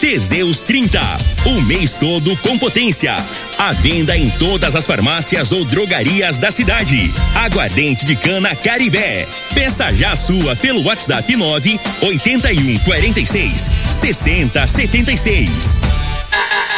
Teseus 30. O mês todo com potência. À venda em todas as farmácias ou drogarias da cidade. Aguardente de cana Caribé. Peça já a sua pelo WhatsApp 9 81 46 60 76.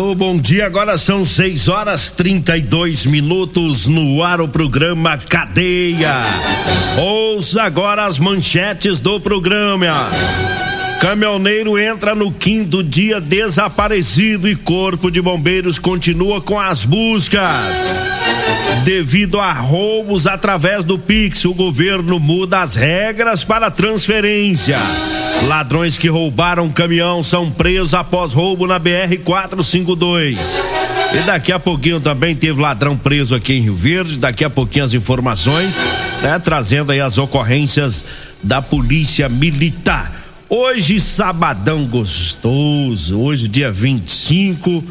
Alô, bom dia. Agora são 6 horas 32 minutos no ar o programa Cadeia. Ouça agora as manchetes do programa. Caminhoneiro entra no quinto dia desaparecido e Corpo de Bombeiros continua com as buscas. Devido a roubos através do Pix, o governo muda as regras para transferência. Ladrões que roubaram caminhão são presos após roubo na BR 452. E daqui a pouquinho também teve ladrão preso aqui em Rio Verde. Daqui a pouquinho as informações, né, trazendo aí as ocorrências da Polícia Militar. Hoje, sabadão gostoso. Hoje, dia 25,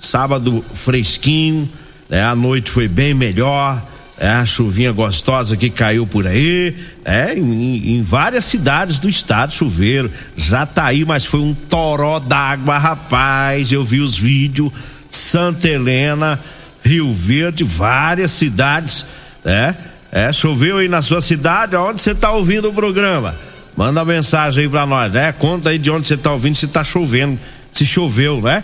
sábado fresquinho. Né, a noite foi bem melhor. É, a chuvinha gostosa que caiu por aí, é, em, em várias cidades do estado choveram. Já tá aí, mas foi um toró d'água, rapaz. Eu vi os vídeos. Santa Helena, Rio Verde, várias cidades, é, é, choveu aí na sua cidade, onde você tá ouvindo o programa? Manda mensagem aí pra nós, né? Conta aí de onde você tá ouvindo, se tá chovendo, se choveu, né?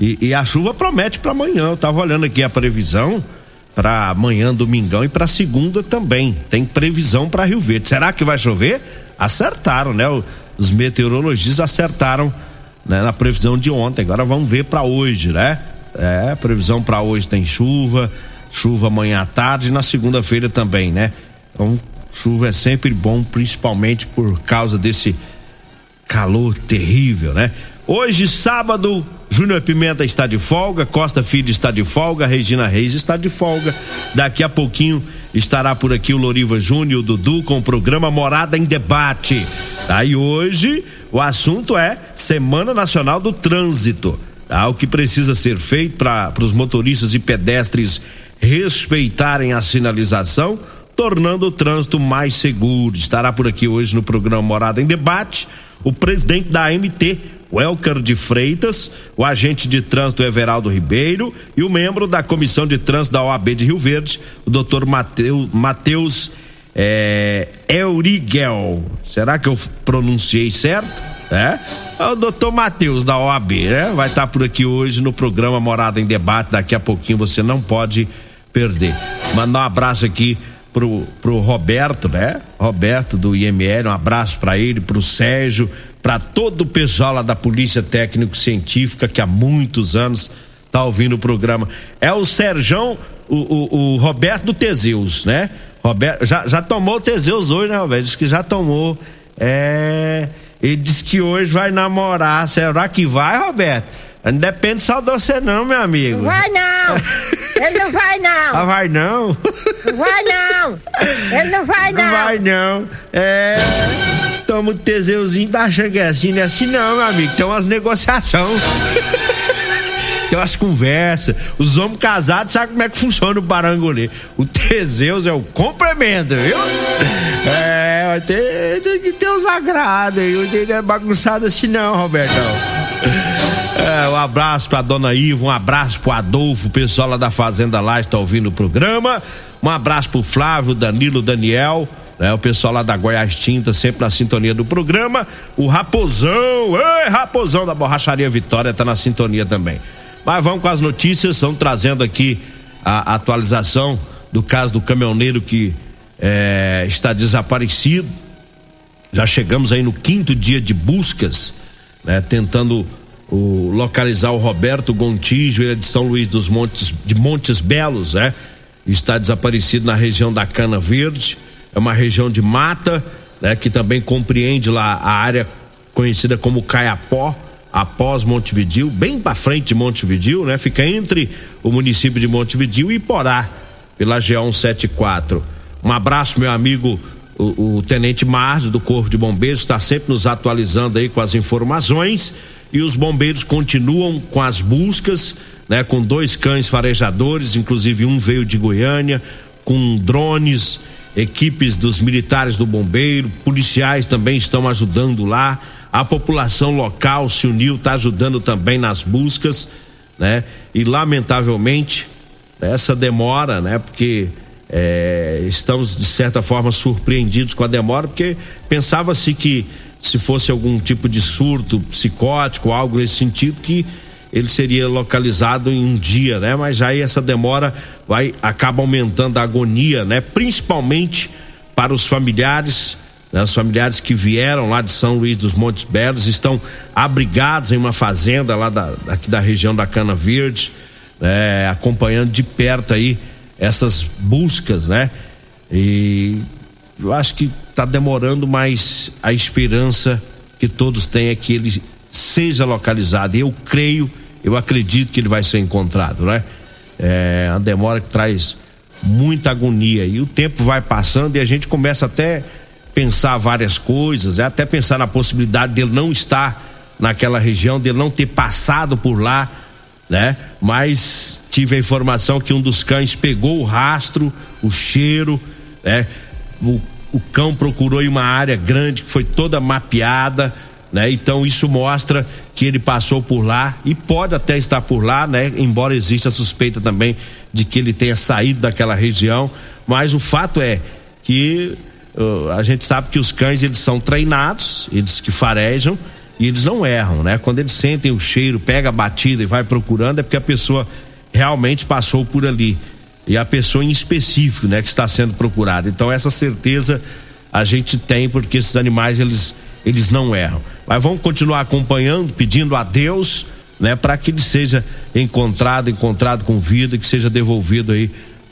E, e a chuva promete para amanhã. Eu tava olhando aqui a previsão para amanhã, domingão e para segunda também. Tem previsão para Rio Verde. Será que vai chover? Acertaram, né? Os meteorologistas acertaram né, na previsão de ontem. Agora vamos ver para hoje, né? É, previsão para hoje tem chuva, chuva amanhã à tarde e na segunda-feira também, né? Então, chuva é sempre bom, principalmente por causa desse calor terrível, né? Hoje, sábado, Júnior Pimenta está de folga, Costa Filho está de folga, Regina Reis está de folga. Daqui a pouquinho estará por aqui o Loriva Júnior, o Dudu, com o programa Morada em Debate. Aí hoje o assunto é Semana Nacional do Trânsito. Tá? O que precisa ser feito para os motoristas e pedestres respeitarem a sinalização, tornando o trânsito mais seguro. Estará por aqui hoje no programa Morada em Debate o presidente da AMT, Welker de Freitas, o agente de trânsito Everaldo Ribeiro e o membro da comissão de trânsito da OAB de Rio Verde, o doutor Matheus é, Eurigel. Será que eu pronunciei certo? É? é o doutor Matheus da OAB, né? Vai estar por aqui hoje no programa Morada em Debate. Daqui a pouquinho você não pode perder. Mandar um abraço aqui pro, pro Roberto, né? Roberto do IML, um abraço para ele, pro Sérgio, para todo o pessoal lá da Polícia Técnico Científica que há muitos anos tá ouvindo o programa. É o Serjão, o, o, o Roberto do Teseus, né? Roberto, já, já tomou o Teseus hoje, né, Roberto? Diz que já tomou. É. Ele disse que hoje vai namorar. Será que vai, Roberto? Não depende só de você não, meu amigo. Vai não! Ele não vai Ah, não! vai não? Vai não! Ele não vai Não não! vai não. É. Toma o Teseuzinho tá achando que é assim, não é assim não, meu amigo. Tem umas negociações. Tem umas conversas. Os homens casados sabem como é que funciona o barangolê. O Teseus é o complemento, viu? É, tem que ter uns agrados aí. Não é bagunçado assim não, Robertão. É, um abraço pra dona Iva, um abraço pro Adolfo, o pessoal lá da Fazenda lá está ouvindo o programa. Um abraço pro Flávio, Danilo, Daniel, né, o pessoal lá da Goiás Tinta, sempre na sintonia do programa. O Raposão, ei, Raposão da Borracharia Vitória tá na sintonia também. Mas vamos com as notícias, estão trazendo aqui a atualização do caso do caminhoneiro que é, está desaparecido. Já chegamos aí no quinto dia de buscas, né, tentando o, localizar o Roberto Gontijo, ele é de São Luís dos Montes, de Montes Belos, né? Está desaparecido na região da Cana Verde, é uma região de mata, né? Que também compreende lá a área conhecida como Caiapó, após Montevidil, bem para frente de Montevidil, né? Fica entre o município de Montevidil e Porá, pela GO 174. Um abraço, meu amigo o, o tenente Márcio do Corpo de Bombeiros está sempre nos atualizando aí com as informações e os bombeiros continuam com as buscas, né, com dois cães farejadores, inclusive um veio de Goiânia, com drones, equipes dos militares do bombeiro, policiais também estão ajudando lá, a população local se uniu, está ajudando também nas buscas, né? E lamentavelmente essa demora, né? Porque é, estamos de certa forma surpreendidos com a demora, porque pensava-se que se fosse algum tipo de surto psicótico, algo nesse sentido, que ele seria localizado em um dia, né? Mas aí essa demora vai acaba aumentando a agonia, né? Principalmente para os familiares, né? os familiares que vieram lá de São Luís dos Montes Belos estão abrigados em uma fazenda lá da, aqui da região da Cana Verde, né? acompanhando de perto aí essas buscas, né? E eu acho que está demorando, mas a esperança que todos têm é que ele seja localizado. Eu creio, eu acredito que ele vai ser encontrado, né? É uma demora que traz muita agonia e o tempo vai passando e a gente começa até pensar várias coisas, é até pensar na possibilidade dele não estar naquela região, dele não ter passado por lá, né? Mas tive a informação que um dos cães pegou o rastro, o cheiro, né? O, o cão procurou em uma área grande que foi toda mapeada, né? Então isso mostra que ele passou por lá e pode até estar por lá, né? Embora exista a suspeita também de que ele tenha saído daquela região, mas o fato é que uh, a gente sabe que os cães eles são treinados, eles que farejam e eles não erram, né? Quando eles sentem o cheiro, pega a batida e vai procurando, é porque a pessoa realmente passou por ali. E a pessoa em específico, né, que está sendo procurada. Então essa certeza a gente tem porque esses animais eles eles não erram. Mas vamos continuar acompanhando, pedindo a Deus, né, para que ele seja encontrado, encontrado com vida, que seja devolvido aí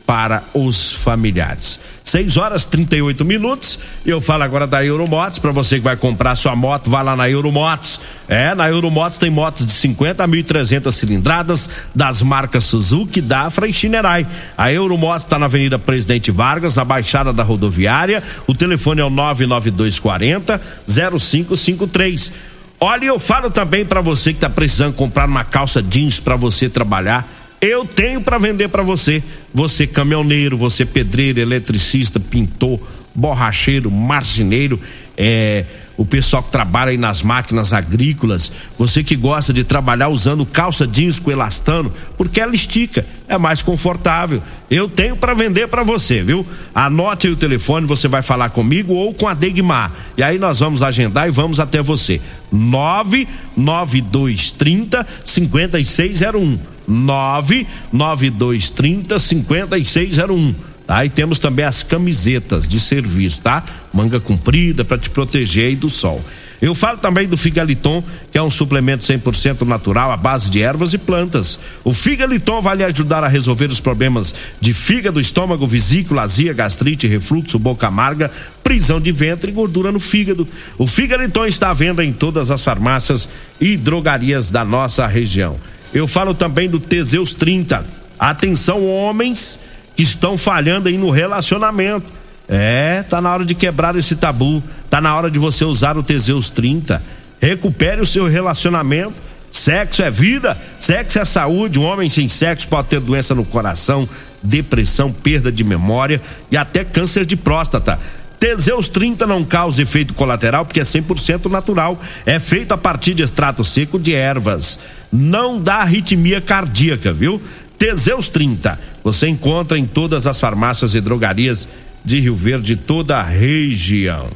para os familiares. 6 horas 38 minutos. Eu falo agora da Euromotos. Para você que vai comprar sua moto, vá lá na Euromotos. É, na Euromotos tem motos de 50 a 1.300 cilindradas das marcas Suzuki, Dafra e Shinerai. A Euromotos está na Avenida Presidente Vargas, na Baixada da Rodoviária. O telefone é o 99240 0553. Olha, eu falo também para você que está precisando comprar uma calça jeans para você trabalhar. Eu tenho para vender para você. Você caminhoneiro, você pedreiro, eletricista, pintor, borracheiro, marceneiro, é, o pessoal que trabalha aí nas máquinas agrícolas, você que gosta de trabalhar usando calça jeans com elastano, porque ela estica, é mais confortável. Eu tenho para vender para você, viu? Anote aí o telefone, você vai falar comigo ou com a Degmar. E aí nós vamos agendar e vamos até você. 99230 5601. 99230 5601. Tá? E temos também as camisetas de serviço, tá? Manga comprida para te proteger aí do sol. Eu falo também do Figaliton, que é um suplemento 100% natural à base de ervas e plantas. O Figaliton vai lhe ajudar a resolver os problemas de fígado, estômago, vesícula, azia, gastrite, refluxo, boca amarga, prisão de ventre e gordura no fígado. O Figaliton está à venda em todas as farmácias e drogarias da nossa região. Eu falo também do Teseus 30. Atenção, homens que estão falhando aí no relacionamento. É, tá na hora de quebrar esse tabu. Tá na hora de você usar o Teseus 30. Recupere o seu relacionamento. Sexo é vida, sexo é saúde. Um homem sem sexo pode ter doença no coração, depressão, perda de memória e até câncer de próstata. Teseus 30 não causa efeito colateral porque é 100% natural. É feito a partir de extrato seco de ervas. Não dá arritmia cardíaca, viu? Teseus 30. Você encontra em todas as farmácias e drogarias de Rio Verde, toda a região.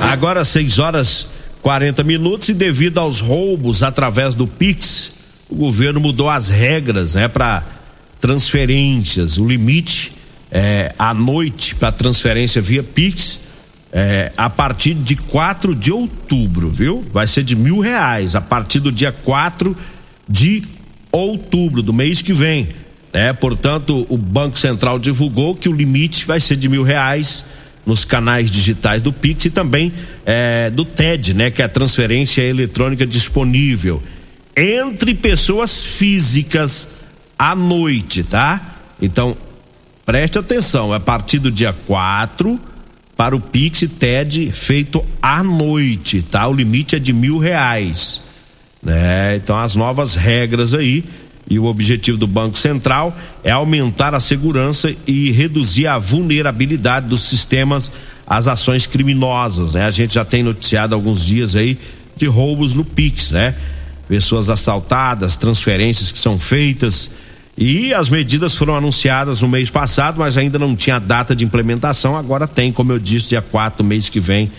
Agora 6 horas 40 minutos e devido aos roubos através do Pix, o governo mudou as regras, né, para transferências, o limite é, à noite para transferência via Pix é, a partir de 4 de outubro, viu? Vai ser de mil reais a partir do dia 4 de outubro do mês que vem. É, portanto, o Banco Central divulgou que o limite vai ser de mil reais nos canais digitais do Pix e também é, do TED, né? Que é a transferência eletrônica disponível entre pessoas físicas à noite, tá? Então, preste atenção, é a partir do dia 4 para o Pix e TED feito à noite, tá? O limite é de mil reais, né? Então, as novas regras aí e o objetivo do Banco Central é aumentar a segurança e reduzir a vulnerabilidade dos sistemas às ações criminosas, né? A gente já tem noticiado alguns dias aí de roubos no Pix, né? Pessoas assaltadas, transferências que são feitas e as medidas foram anunciadas no mês passado, mas ainda não tinha data de implementação. Agora tem, como eu disse, dia 4 mês que vem.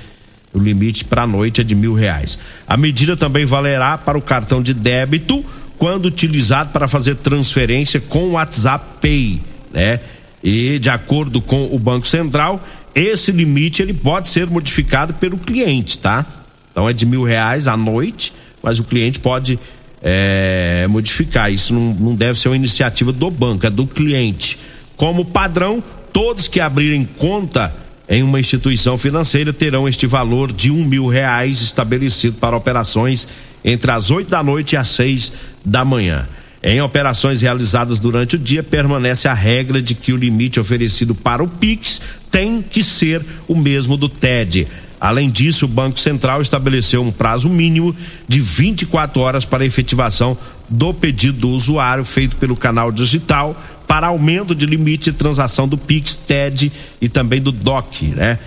O limite para a noite é de mil reais. A medida também valerá para o cartão de débito quando utilizado para fazer transferência com o WhatsApp Pay, né? E de acordo com o Banco Central, esse limite ele pode ser modificado pelo cliente, tá? Então é de mil reais à noite, mas o cliente pode é, modificar. Isso não, não deve ser uma iniciativa do banco, é do cliente. Como padrão, todos que abrirem conta em uma instituição financeira terão este valor de um mil reais estabelecido para operações entre as 8 da noite e as 6 da manhã. Em operações realizadas durante o dia, permanece a regra de que o limite oferecido para o Pix tem que ser o mesmo do TED. Além disso, o Banco Central estabeleceu um prazo mínimo de 24 horas para a efetivação do pedido do usuário feito pelo canal digital para aumento de limite de transação do Pix, TED e também do DOC, né?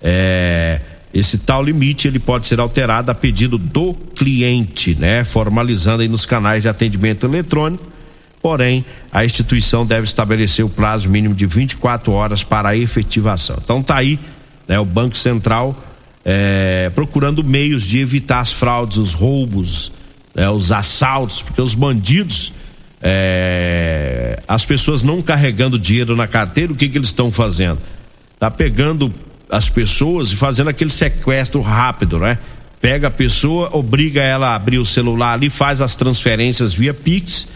É, esse tal limite ele pode ser alterado a pedido do cliente, né? Formalizando aí nos canais de atendimento eletrônico. Porém, a instituição deve estabelecer o prazo mínimo de 24 horas para a efetivação. Então tá aí, né? O Banco Central é, procurando meios de evitar as fraudes, os roubos, né? os assaltos, porque os bandidos, é, as pessoas não carregando dinheiro na carteira, o que que eles estão fazendo? Tá pegando as pessoas e fazendo aquele sequestro rápido, né? Pega a pessoa, obriga ela a abrir o celular ali, faz as transferências via Pix,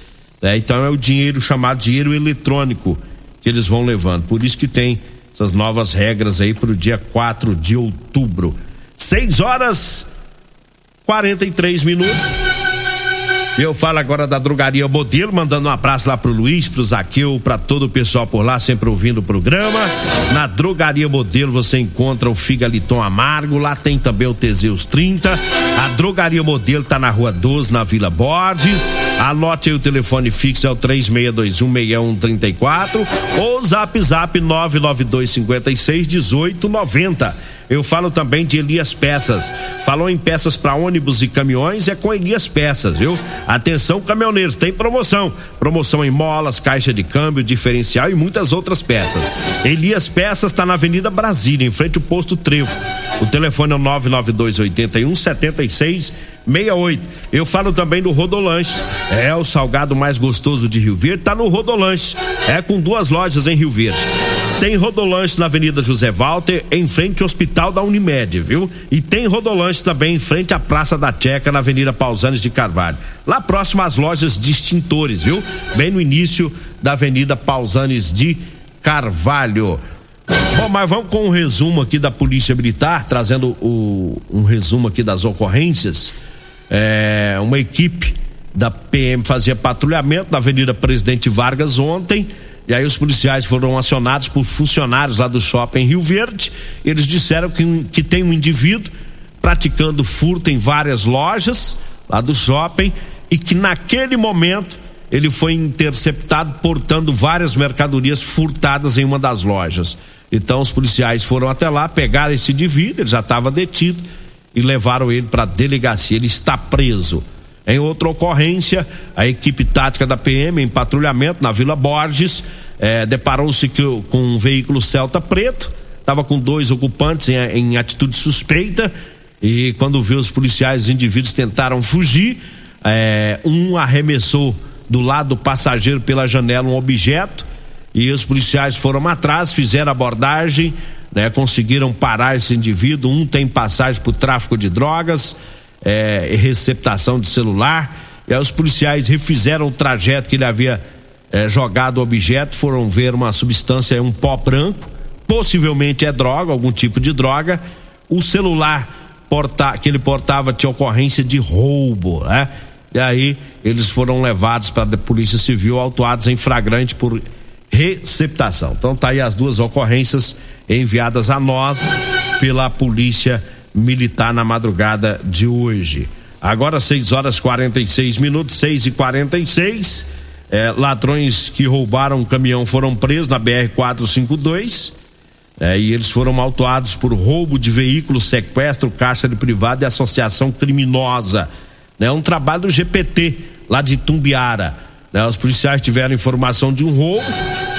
né? Então é o dinheiro chamado dinheiro eletrônico que eles vão levando. Por isso que tem essas novas regras aí para o dia 4 de outubro. 6 horas 43 minutos. Eu falo agora da drogaria Modelo, mandando um abraço lá pro Luiz, pro Zaqueu, para todo o pessoal por lá, sempre ouvindo o programa. Na drogaria Modelo você encontra o Figaliton Amargo, lá tem também o Teseus 30. A drogaria Modelo tá na rua 12, na Vila Borges. Anote aí o telefone fixo, é o 36216134 ou zap zap 99256 1890. Eu falo também de Elias Peças. Falou em peças para ônibus e caminhões, é com Elias Peças, viu? Atenção, caminhoneiros, tem promoção. Promoção em molas, caixa de câmbio, diferencial e muitas outras peças. Elias Peças está na Avenida Brasília, em frente ao posto Trevo. O telefone é o 992 81 76 68. Eu falo também do Rodolanche. É o salgado mais gostoso de Rio Verde, tá no Rodolanche. É com duas lojas em Rio Verde. tem rodolanche na Avenida José Walter, em frente ao Hospital da Unimed, viu? E tem rodolanche também em frente à Praça da Checa, na Avenida Pausanes de Carvalho. Lá próximo às lojas de extintores, viu? Bem no início da Avenida Pausanes de Carvalho. Bom, mas vamos com um resumo aqui da Polícia Militar, trazendo o, um resumo aqui das ocorrências. É, uma equipe da PM fazia patrulhamento na Avenida Presidente Vargas ontem. E aí os policiais foram acionados por funcionários lá do shopping Rio Verde. Eles disseram que, que tem um indivíduo praticando furto em várias lojas lá do shopping e que naquele momento ele foi interceptado portando várias mercadorias furtadas em uma das lojas. Então os policiais foram até lá, pegaram esse indivíduo, ele já estava detido e levaram ele para a delegacia. Ele está preso. Em outra ocorrência, a equipe tática da PM em patrulhamento na Vila Borges eh, deparou-se com um veículo Celta preto, estava com dois ocupantes em, em, atitude suspeita e quando viu os policiais, os indivíduos tentaram fugir. Eh, um arremessou do lado do passageiro pela janela um objeto e os policiais foram atrás, fizeram abordagem, né, conseguiram parar esse indivíduo. Um tem passagem por tráfico de drogas, é, receptação de celular. E aí os policiais refizeram o trajeto que ele havia é, jogado o objeto, foram ver uma substância, um pó branco, possivelmente é droga, algum tipo de droga. O celular porta, que ele portava tinha ocorrência de roubo, né? E aí eles foram levados para a Polícia Civil, autuados em flagrante por receptação. Então tá aí as duas ocorrências enviadas a nós pela Polícia Militar na madrugada de hoje. Agora 6 horas 46 minutos, 6 e 46 é, ladrões que roubaram um caminhão foram presos na BR 452 é, e eles foram autuados por roubo de veículo, sequestro, caixa de privado e associação criminosa. É né? um trabalho do GPT lá de Tumbiara. Né? Os policiais tiveram informação de um roubo,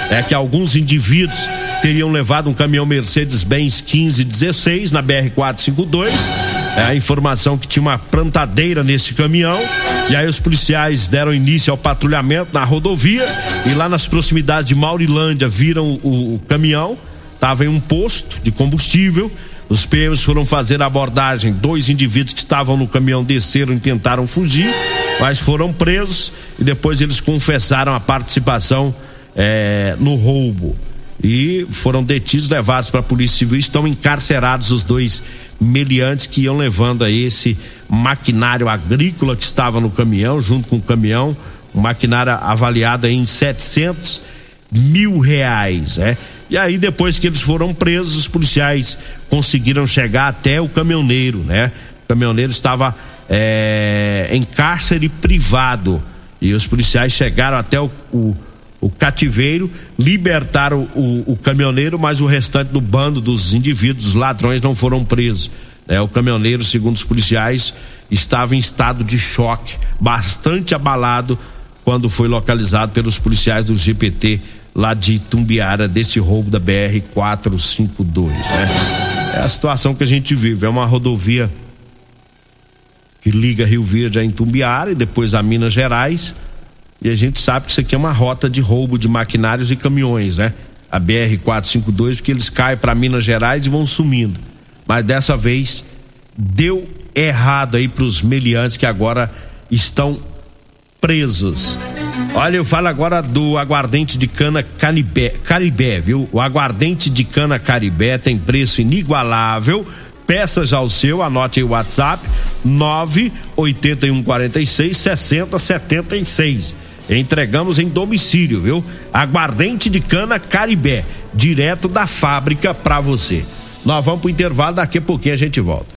é que alguns indivíduos teriam levado um caminhão Mercedes-Benz 1516 na BR 452. É a informação que tinha uma plantadeira nesse caminhão. E aí os policiais deram início ao patrulhamento na rodovia e lá nas proximidades de Maurilândia viram o, o caminhão, estava em um posto de combustível. Os PMs foram fazer a abordagem. Dois indivíduos que estavam no caminhão desceram e tentaram fugir, mas foram presos e depois eles confessaram a participação é, no roubo e foram detidos, levados para a Polícia Civil. Estão encarcerados os dois meliantes que iam levando aí esse maquinário agrícola que estava no caminhão, junto com o caminhão, um maquinário avaliado em 700 mil reais, né? E aí depois que eles foram presos, os policiais conseguiram chegar até o caminhoneiro, né? O caminhoneiro estava é, em cárcere privado e os policiais chegaram até o, o o cativeiro, libertaram o, o, caminhoneiro, mas o restante do bando dos indivíduos ladrões não foram presos. É, o caminhoneiro, segundo os policiais, estava em estado de choque, bastante abalado quando foi localizado pelos policiais do GPT lá de Tumbiara desse roubo da BR 452, né? É a situação que a gente vive, é uma rodovia que liga Rio Verde a Itumbiara e depois a Minas Gerais e a gente sabe que isso aqui é uma rota de roubo de maquinários e caminhões, né? A BR 452, porque eles caem para Minas Gerais e vão sumindo. Mas dessa vez deu errado aí para os meliantes que agora estão presos. Olha, eu falo agora do aguardente de cana Caribé, Caribé, viu? O aguardente de cana Caribé tem preço inigualável. Peça já o seu, anote aí o WhatsApp: 98146 6076. Entregamos em domicílio, viu? Aguardente de cana Caribé, direto da fábrica para você. Nós vamos pro intervalo, daqui a pouquinho a gente volta.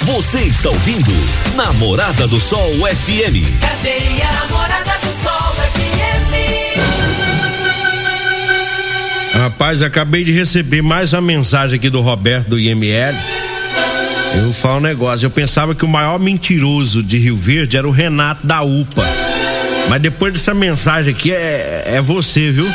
Você está ouvindo Namorada do Sol FM. Cadê a Namorada do Sol FM? Rapaz, acabei de receber mais uma mensagem aqui do Roberto do IML. Eu vou falar um negócio. Eu pensava que o maior mentiroso de Rio Verde era o Renato da UPA. Mas depois dessa mensagem aqui é, é você, viu?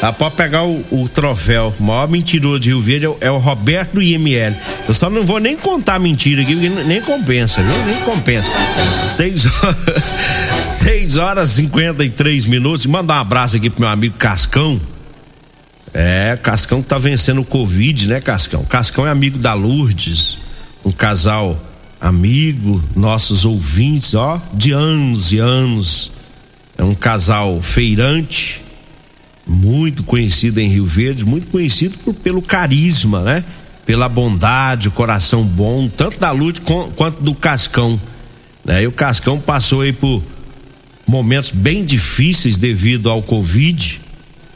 Dá pra pegar o, o troféu. O maior mentiroso de Rio Verde é o, é o Roberto IML. Eu só não vou nem contar mentira aqui, porque nem compensa, viu? Nem compensa. 6 horas, 6 horas e 53 minutos. Manda um abraço aqui pro meu amigo Cascão. É, Cascão tá vencendo o Covid, né, Cascão? Cascão é amigo da Lourdes, um casal amigo, nossos ouvintes, ó, de anos e anos. É um casal feirante, muito conhecido em Rio Verde, muito conhecido por, pelo carisma, né? Pela bondade, o coração bom, tanto da Lute quanto do Cascão. Né? E o Cascão passou aí por momentos bem difíceis devido ao Covid,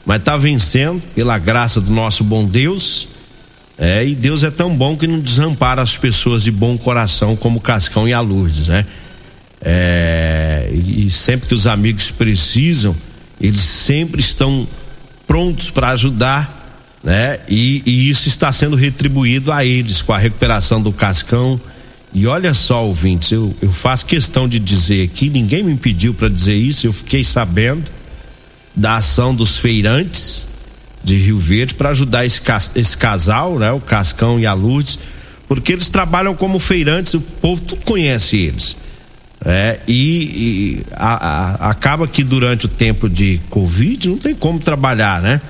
mas está vencendo pela graça do nosso bom Deus. É, e Deus é tão bom que não desampara as pessoas de bom coração como Cascão e a Lourdes, né? É, e, sempre que os amigos precisam, eles sempre estão prontos para ajudar, né? E, e, isso está sendo retribuído a eles com a recuperação do Cascão. E olha só, ouvintes, eu, eu faço questão de dizer aqui, ninguém me pediu para dizer isso, eu fiquei sabendo da ação dos feirantes de Rio Verde para ajudar esse, esse casal, né? O Cascão e a Lourdes, porque eles trabalham como feirantes, o povo tudo conhece eles. É, e, e a, a, acaba que durante o tempo de Covid não tem como trabalhar, né?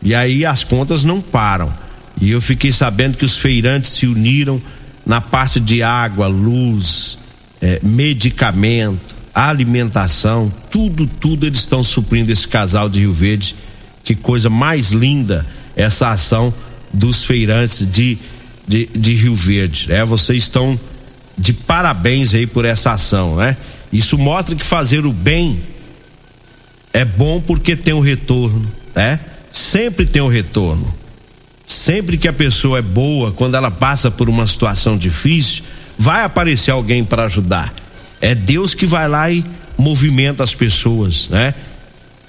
E aí as contas não param. E eu fiquei sabendo que os feirantes se uniram na parte de água, luz, é, medicamento, alimentação, tudo, tudo eles estão suprindo esse casal de Rio Verde. Que coisa mais linda essa ação dos feirantes de, de, de Rio Verde. É, vocês estão de parabéns aí por essa ação, né? Isso mostra que fazer o bem é bom porque tem um retorno, né? Sempre tem um retorno. Sempre que a pessoa é boa, quando ela passa por uma situação difícil, vai aparecer alguém para ajudar. É Deus que vai lá e movimenta as pessoas, né?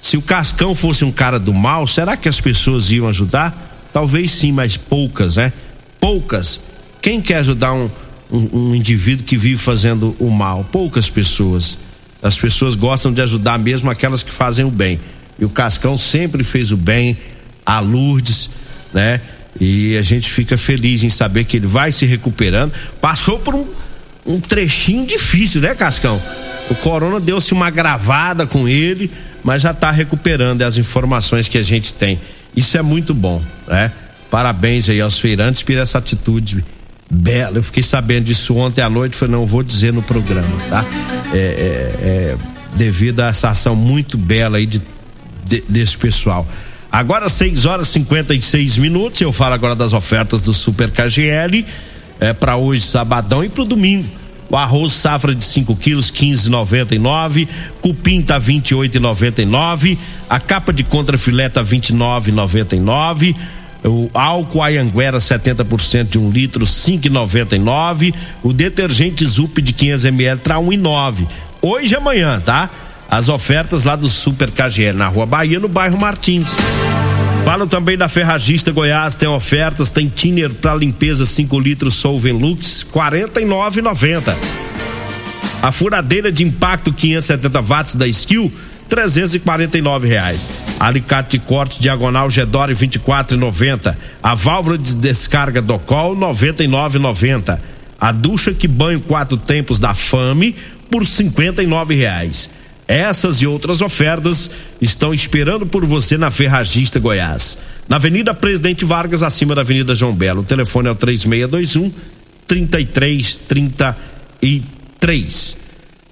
Se o Cascão fosse um cara do mal, será que as pessoas iam ajudar? Talvez sim, mas poucas, né? Poucas. Quem quer ajudar um, um, um indivíduo que vive fazendo o mal. Poucas pessoas. As pessoas gostam de ajudar mesmo aquelas que fazem o bem. E o Cascão sempre fez o bem, a Lourdes, né? E a gente fica feliz em saber que ele vai se recuperando. Passou por um, um trechinho difícil, né, Cascão? O Corona deu-se uma gravada com ele, mas já está recuperando as informações que a gente tem. Isso é muito bom, né? Parabéns aí aos feirantes por essa atitude bela. Eu fiquei sabendo disso ontem à noite, falei, não vou dizer no programa, tá? É, é, é, devido a essa ação muito bela aí de, de, desse pessoal. Agora 6 horas e 56 minutos, eu falo agora das ofertas do Super KGL, é para hoje sabadão e pro domingo. O arroz safra de 5 quilos, 15,99. Cupim tá 28,99. A capa de contrafilé tá 29,99. O álcool Ayanguera 70% de um litro, 5,99. O detergente Zup de 500 ml tá 1,9. Hoje e amanhã, tá? As ofertas lá do Super KGL na Rua Bahia, no bairro Martins. Falam também da Ferragista Goiás, tem ofertas, tem thinner para limpeza 5 litros Solven Lux, 49,90. A furadeira de impacto 570 watts da Skill, 349 reais. Alicate de corte diagonal Gedore 24,90. A válvula de descarga do Col 99,90. A ducha que banho quatro tempos da Fame por 59 reais. Essas e outras ofertas estão esperando por você na Ferragista Goiás. Na Avenida Presidente Vargas, acima da Avenida João Belo. O telefone é o 3621 3333.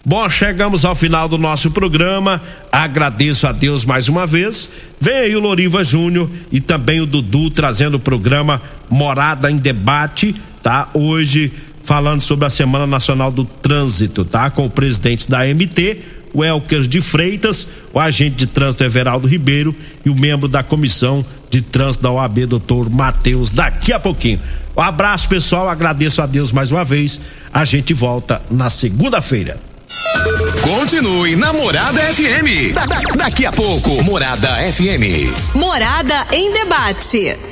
Bom, chegamos ao final do nosso programa. Agradeço a Deus mais uma vez. Vem aí o Loriva Júnior e também o Dudu trazendo o programa Morada em Debate, tá? Hoje falando sobre a Semana Nacional do Trânsito, tá? Com o presidente da MT, o Elker de Freitas, o agente de trânsito Everaldo Ribeiro e o membro da comissão de trânsito da OAB, doutor Matheus, daqui a pouquinho. Um abraço, pessoal. Agradeço a Deus mais uma vez. A gente volta na segunda-feira. Continue na Morada FM. Da, da, daqui a pouco, Morada FM. Morada em debate.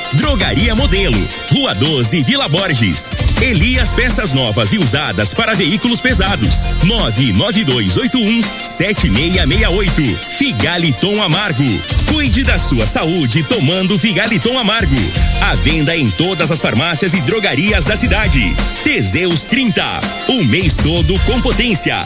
Drogaria Modelo. Rua 12, Vila Borges. Elias Peças Novas e Usadas para Veículos Pesados. 99281-7668. Figaliton Amargo. Cuide da sua saúde tomando Figaliton Amargo. À venda em todas as farmácias e drogarias da cidade. Teseus 30. O mês todo com potência.